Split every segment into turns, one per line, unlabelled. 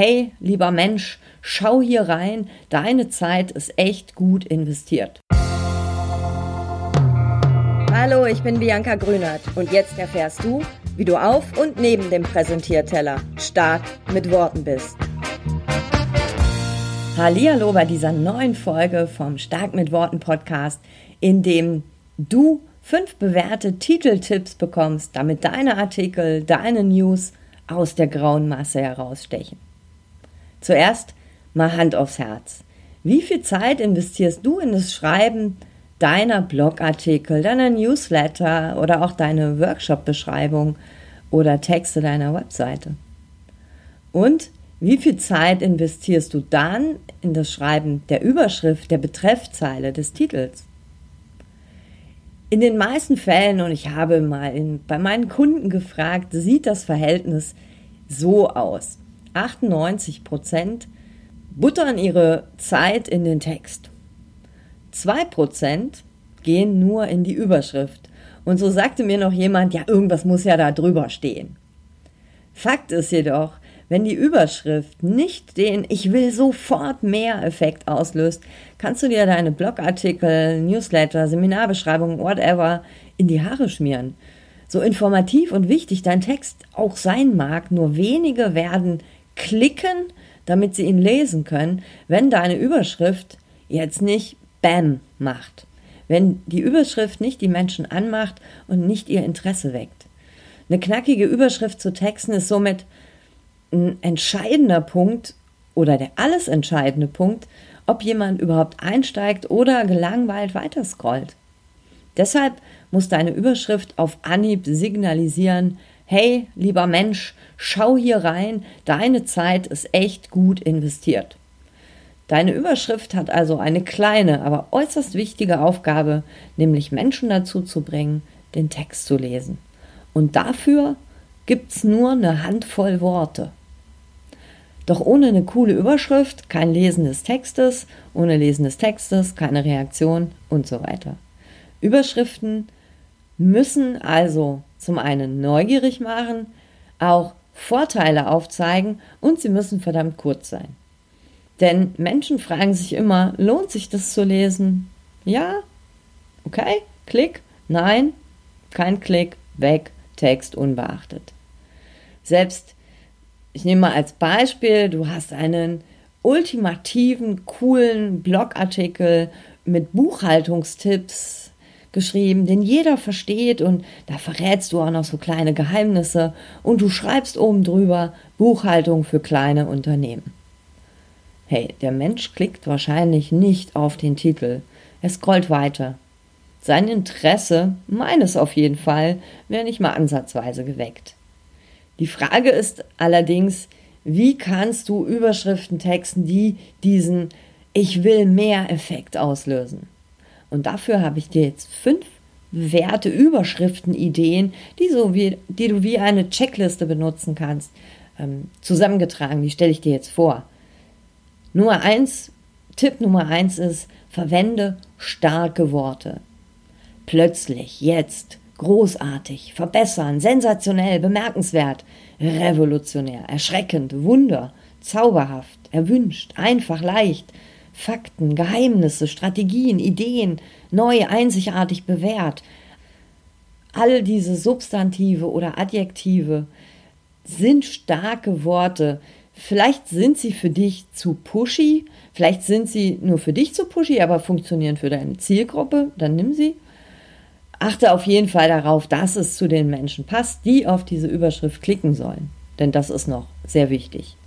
Hey, lieber Mensch, schau hier rein, deine Zeit ist echt gut investiert.
Hallo, ich bin Bianca Grünert und jetzt erfährst du, wie du auf und neben dem Präsentierteller stark mit Worten bist.
Hallihallo bei dieser neuen Folge vom Stark mit Worten Podcast, in dem du fünf bewährte Titeltipps bekommst, damit deine Artikel, deine News aus der grauen Masse herausstechen. Zuerst mal Hand aufs Herz. Wie viel Zeit investierst du in das Schreiben deiner Blogartikel, deiner Newsletter oder auch deine Workshop-Beschreibung oder Texte deiner Webseite? Und wie viel Zeit investierst du dann in das Schreiben der Überschrift, der Betreffzeile, des Titels? In den meisten Fällen, und ich habe mal in, bei meinen Kunden gefragt, sieht das Verhältnis so aus. 98 Prozent buttern ihre Zeit in den Text. 2 Prozent gehen nur in die Überschrift. Und so sagte mir noch jemand, ja, irgendwas muss ja da drüber stehen. Fakt ist jedoch, wenn die Überschrift nicht den Ich will sofort mehr Effekt auslöst, kannst du dir deine Blogartikel, Newsletter, Seminarbeschreibungen, whatever in die Haare schmieren. So informativ und wichtig dein Text auch sein mag, nur wenige werden klicken, damit sie ihn lesen können, wenn deine Überschrift jetzt nicht Bam macht. Wenn die Überschrift nicht die Menschen anmacht und nicht ihr Interesse weckt. Eine knackige Überschrift zu Texten ist somit ein entscheidender Punkt oder der alles entscheidende Punkt, ob jemand überhaupt einsteigt oder gelangweilt weiterscrollt. Deshalb muss deine Überschrift auf Anhieb signalisieren, hey, lieber Mensch, schau hier rein, deine Zeit ist echt gut investiert. Deine Überschrift hat also eine kleine, aber äußerst wichtige Aufgabe, nämlich Menschen dazu zu bringen, den Text zu lesen. Und dafür gibt's nur eine Handvoll Worte. Doch ohne eine coole Überschrift kein Lesen des Textes, ohne Lesen des Textes keine Reaktion und so weiter. Überschriften müssen also zum einen neugierig machen, auch Vorteile aufzeigen und sie müssen verdammt kurz sein. Denn Menschen fragen sich immer, lohnt sich das zu lesen? Ja? Okay? Klick? Nein? Kein Klick? Weg? Text unbeachtet. Selbst, ich nehme mal als Beispiel, du hast einen ultimativen, coolen Blogartikel mit Buchhaltungstipps geschrieben, den jeder versteht und da verrätst du auch noch so kleine Geheimnisse und du schreibst oben drüber Buchhaltung für kleine Unternehmen. Hey, der Mensch klickt wahrscheinlich nicht auf den Titel. Er scrollt weiter. Sein Interesse, meines auf jeden Fall, wäre nicht mal ansatzweise geweckt. Die Frage ist allerdings, wie kannst du Überschriften texten, die diesen Ich will mehr Effekt auslösen? Und dafür habe ich dir jetzt fünf Werte, Überschriften, Ideen, die, so wie, die du wie eine Checkliste benutzen kannst, ähm, zusammengetragen. Die stelle ich dir jetzt vor. Nummer eins, Tipp Nummer eins ist, verwende starke Worte. Plötzlich, jetzt, großartig, verbessern, sensationell, bemerkenswert, revolutionär, erschreckend, Wunder, zauberhaft, erwünscht, einfach, leicht, Fakten, Geheimnisse, Strategien, Ideen, neu, einzigartig bewährt. All diese Substantive oder Adjektive sind starke Worte. Vielleicht sind sie für dich zu pushy, vielleicht sind sie nur für dich zu pushy, aber funktionieren für deine Zielgruppe, dann nimm sie. Achte auf jeden Fall darauf, dass es zu den Menschen passt, die auf diese Überschrift klicken sollen. Denn das ist noch sehr wichtig.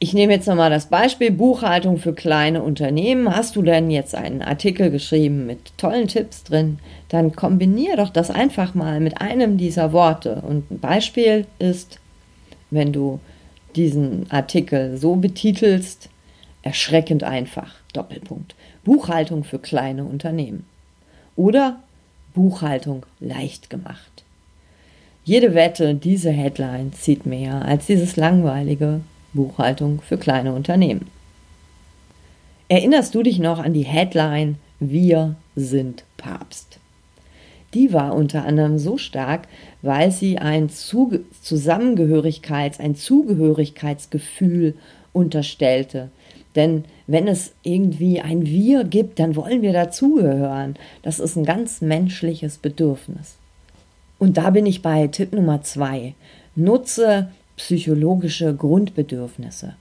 Ich nehme jetzt nochmal das Beispiel Buchhaltung für kleine Unternehmen. Hast du denn jetzt einen Artikel geschrieben mit tollen Tipps drin? Dann kombiniere doch das einfach mal mit einem dieser Worte. Und ein Beispiel ist, wenn du diesen Artikel so betitelst, erschreckend einfach, Doppelpunkt. Buchhaltung für kleine Unternehmen. Oder Buchhaltung leicht gemacht. Jede Wette, diese Headline zieht mehr als dieses langweilige Buchhaltung für kleine Unternehmen. Erinnerst du dich noch an die Headline Wir sind Papst? die war unter anderem so stark, weil sie ein Zusammengehörigkeits-, ein Zugehörigkeitsgefühl unterstellte. Denn wenn es irgendwie ein Wir gibt, dann wollen wir dazugehören. Das ist ein ganz menschliches Bedürfnis. Und da bin ich bei Tipp Nummer zwei. Nutze psychologische Grundbedürfnisse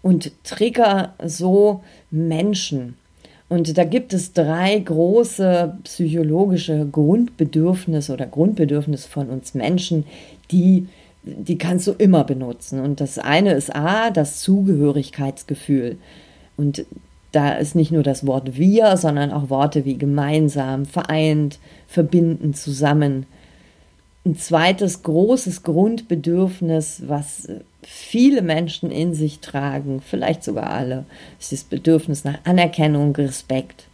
und trigger so Menschen. Und da gibt es drei große psychologische Grundbedürfnisse oder Grundbedürfnisse von uns Menschen, die, die kannst du immer benutzen. Und das eine ist A, das Zugehörigkeitsgefühl. Und da ist nicht nur das Wort wir, sondern auch Worte wie gemeinsam, vereint, verbinden, zusammen. Ein zweites großes Grundbedürfnis, was viele Menschen in sich tragen, vielleicht sogar alle, ist das Bedürfnis nach Anerkennung, Respekt.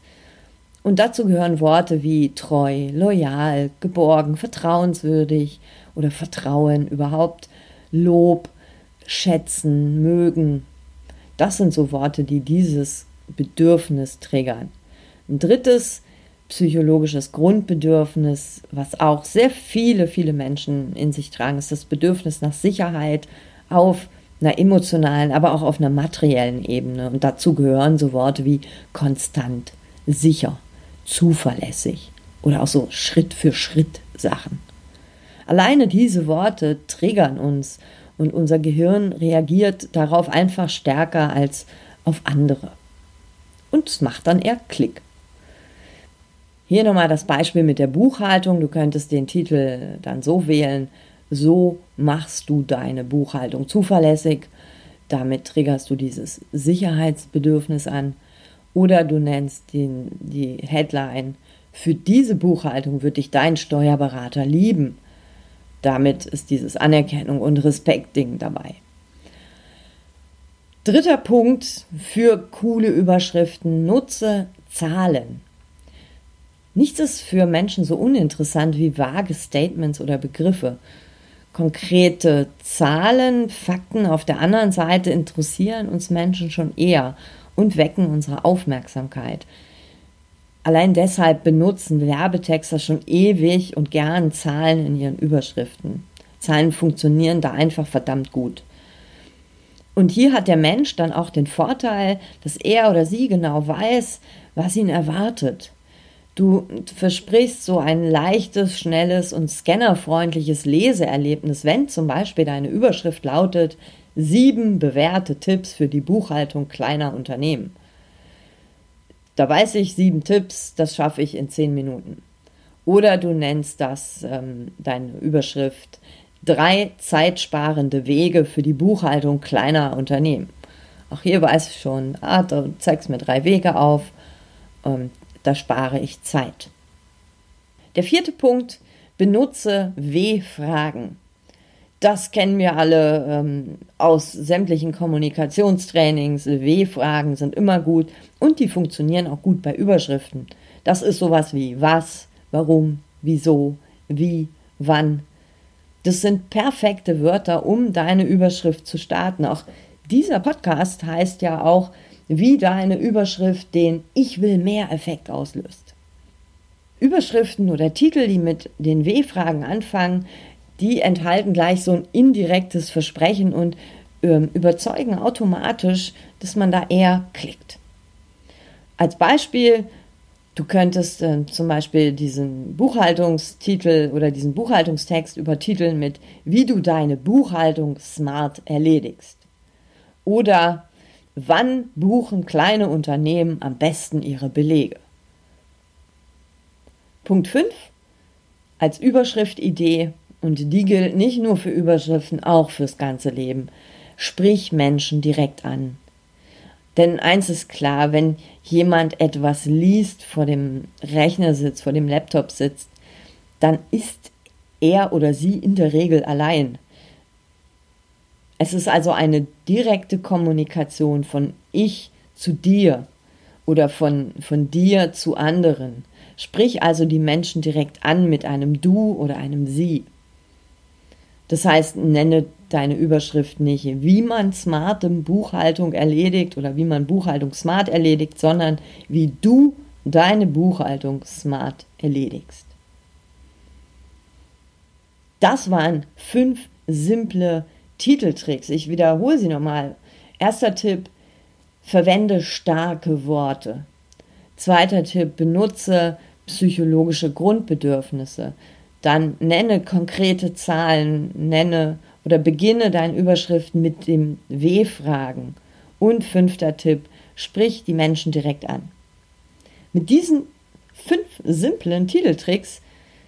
Und dazu gehören Worte wie treu, loyal, geborgen, vertrauenswürdig oder Vertrauen, überhaupt Lob, schätzen, mögen. Das sind so Worte, die dieses Bedürfnis triggern. Ein drittes psychologisches Grundbedürfnis, was auch sehr viele, viele Menschen in sich tragen, ist das Bedürfnis nach Sicherheit auf einer emotionalen, aber auch auf einer materiellen Ebene. Und dazu gehören so Worte wie konstant, sicher, zuverlässig oder auch so Schritt für Schritt Sachen. Alleine diese Worte triggern uns und unser Gehirn reagiert darauf einfach stärker als auf andere. Und es macht dann eher Klick. Hier nochmal das Beispiel mit der Buchhaltung. Du könntest den Titel dann so wählen, so machst du deine Buchhaltung zuverlässig. Damit triggerst du dieses Sicherheitsbedürfnis an. Oder du nennst den, die Headline, für diese Buchhaltung wird dich dein Steuerberater lieben. Damit ist dieses Anerkennung und Respekt-Ding dabei. Dritter Punkt für coole Überschriften, nutze Zahlen. Nichts ist für Menschen so uninteressant wie vage Statements oder Begriffe. Konkrete Zahlen, Fakten auf der anderen Seite interessieren uns Menschen schon eher und wecken unsere Aufmerksamkeit. Allein deshalb benutzen Werbetexter schon ewig und gern Zahlen in ihren Überschriften. Zahlen funktionieren da einfach verdammt gut. Und hier hat der Mensch dann auch den Vorteil, dass er oder sie genau weiß, was ihn erwartet. Du versprichst so ein leichtes, schnelles und scannerfreundliches Leseerlebnis, wenn zum Beispiel deine Überschrift lautet sieben bewährte Tipps für die Buchhaltung kleiner Unternehmen. Da weiß ich, sieben Tipps, das schaffe ich in zehn Minuten. Oder du nennst das ähm, deine Überschrift drei zeitsparende Wege für die Buchhaltung kleiner Unternehmen. Auch hier weiß ich schon, ah, zeigst mir drei Wege auf. Ähm, da spare ich Zeit. Der vierte Punkt, benutze W-Fragen. Das kennen wir alle ähm, aus sämtlichen Kommunikationstrainings. W-Fragen sind immer gut und die funktionieren auch gut bei Überschriften. Das ist sowas wie was, warum, wieso, wie, wann. Das sind perfekte Wörter, um deine Überschrift zu starten. Auch dieser Podcast heißt ja auch wie deine Überschrift den Ich will mehr Effekt auslöst. Überschriften oder Titel, die mit den W-Fragen anfangen, die enthalten gleich so ein indirektes Versprechen und ähm, überzeugen automatisch, dass man da eher klickt. Als Beispiel, du könntest äh, zum Beispiel diesen Buchhaltungstitel oder diesen Buchhaltungstext übertiteln mit Wie du deine Buchhaltung smart erledigst. Oder Wann buchen kleine Unternehmen am besten ihre Belege? Punkt 5 als Überschriftidee, und die gilt nicht nur für Überschriften, auch fürs ganze Leben. Sprich Menschen direkt an. Denn eins ist klar, wenn jemand etwas liest, vor dem Rechner sitzt, vor dem Laptop sitzt, dann ist er oder sie in der Regel allein. Es ist also eine direkte Kommunikation von ich zu dir oder von, von dir zu anderen. Sprich also die Menschen direkt an mit einem Du oder einem Sie. Das heißt, nenne deine Überschrift nicht, wie man smarte Buchhaltung erledigt oder wie man Buchhaltung smart erledigt, sondern wie du deine Buchhaltung smart erledigst. Das waren fünf simple Titeltricks. Ich wiederhole sie nochmal. Erster Tipp, verwende starke Worte. Zweiter Tipp, benutze psychologische Grundbedürfnisse. Dann nenne konkrete Zahlen, nenne oder beginne deine Überschriften mit dem W-Fragen. Und fünfter Tipp, sprich die Menschen direkt an. Mit diesen fünf simplen Titeltricks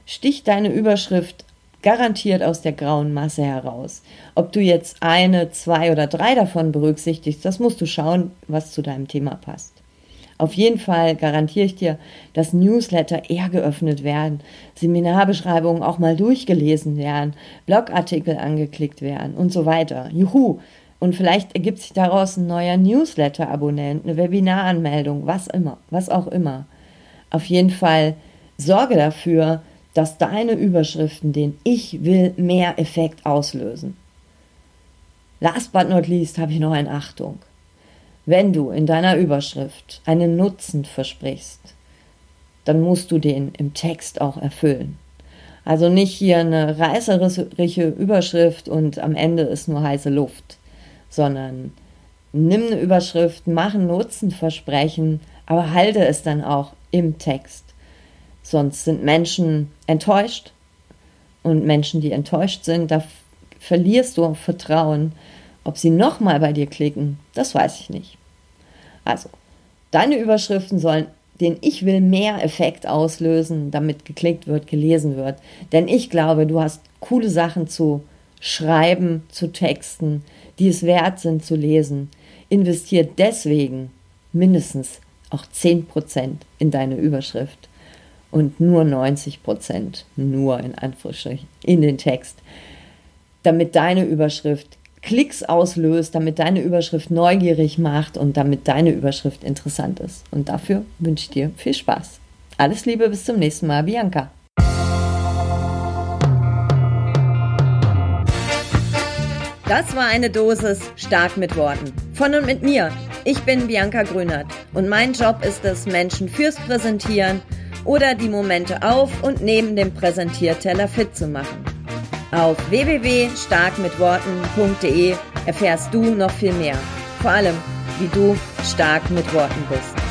sticht deine Überschrift garantiert aus der grauen Masse heraus. Ob du jetzt eine, zwei oder drei davon berücksichtigst, das musst du schauen, was zu deinem Thema passt. Auf jeden Fall garantiere ich dir, dass Newsletter eher geöffnet werden, Seminarbeschreibungen auch mal durchgelesen werden, Blogartikel angeklickt werden und so weiter. Juhu! Und vielleicht ergibt sich daraus ein neuer Newsletter-Abonnent, eine Webinaranmeldung, was immer, was auch immer. Auf jeden Fall sorge dafür, dass deine Überschriften den Ich will mehr Effekt auslösen. Last but not least habe ich noch eine Achtung. Wenn du in deiner Überschrift einen Nutzen versprichst, dann musst du den im Text auch erfüllen. Also nicht hier eine reißerische Überschrift und am Ende ist nur heiße Luft, sondern nimm eine Überschrift, mach ein Nutzenversprechen, aber halte es dann auch im Text. Sonst sind Menschen enttäuscht und Menschen, die enttäuscht sind, da verlierst du Vertrauen. Ob sie nochmal bei dir klicken, das weiß ich nicht. Also, deine Überschriften sollen den Ich will mehr Effekt auslösen, damit geklickt wird, gelesen wird. Denn ich glaube, du hast coole Sachen zu schreiben, zu texten, die es wert sind zu lesen. Investiert deswegen mindestens auch 10% in deine Überschrift und nur 90 Prozent, nur in Anführungsstrichen, in den Text, damit deine Überschrift Klicks auslöst, damit deine Überschrift neugierig macht und damit deine Überschrift interessant ist. Und dafür wünsche ich dir viel Spaß. Alles Liebe, bis zum nächsten Mal, Bianca.
Das war eine Dosis stark mit Worten. Von und mit mir. Ich bin Bianca Grünert und mein Job ist es, Menschen fürs Präsentieren oder die Momente auf und neben dem Präsentierteller fit zu machen. Auf www.starkmitworten.de erfährst du noch viel mehr. Vor allem, wie du stark mit Worten bist.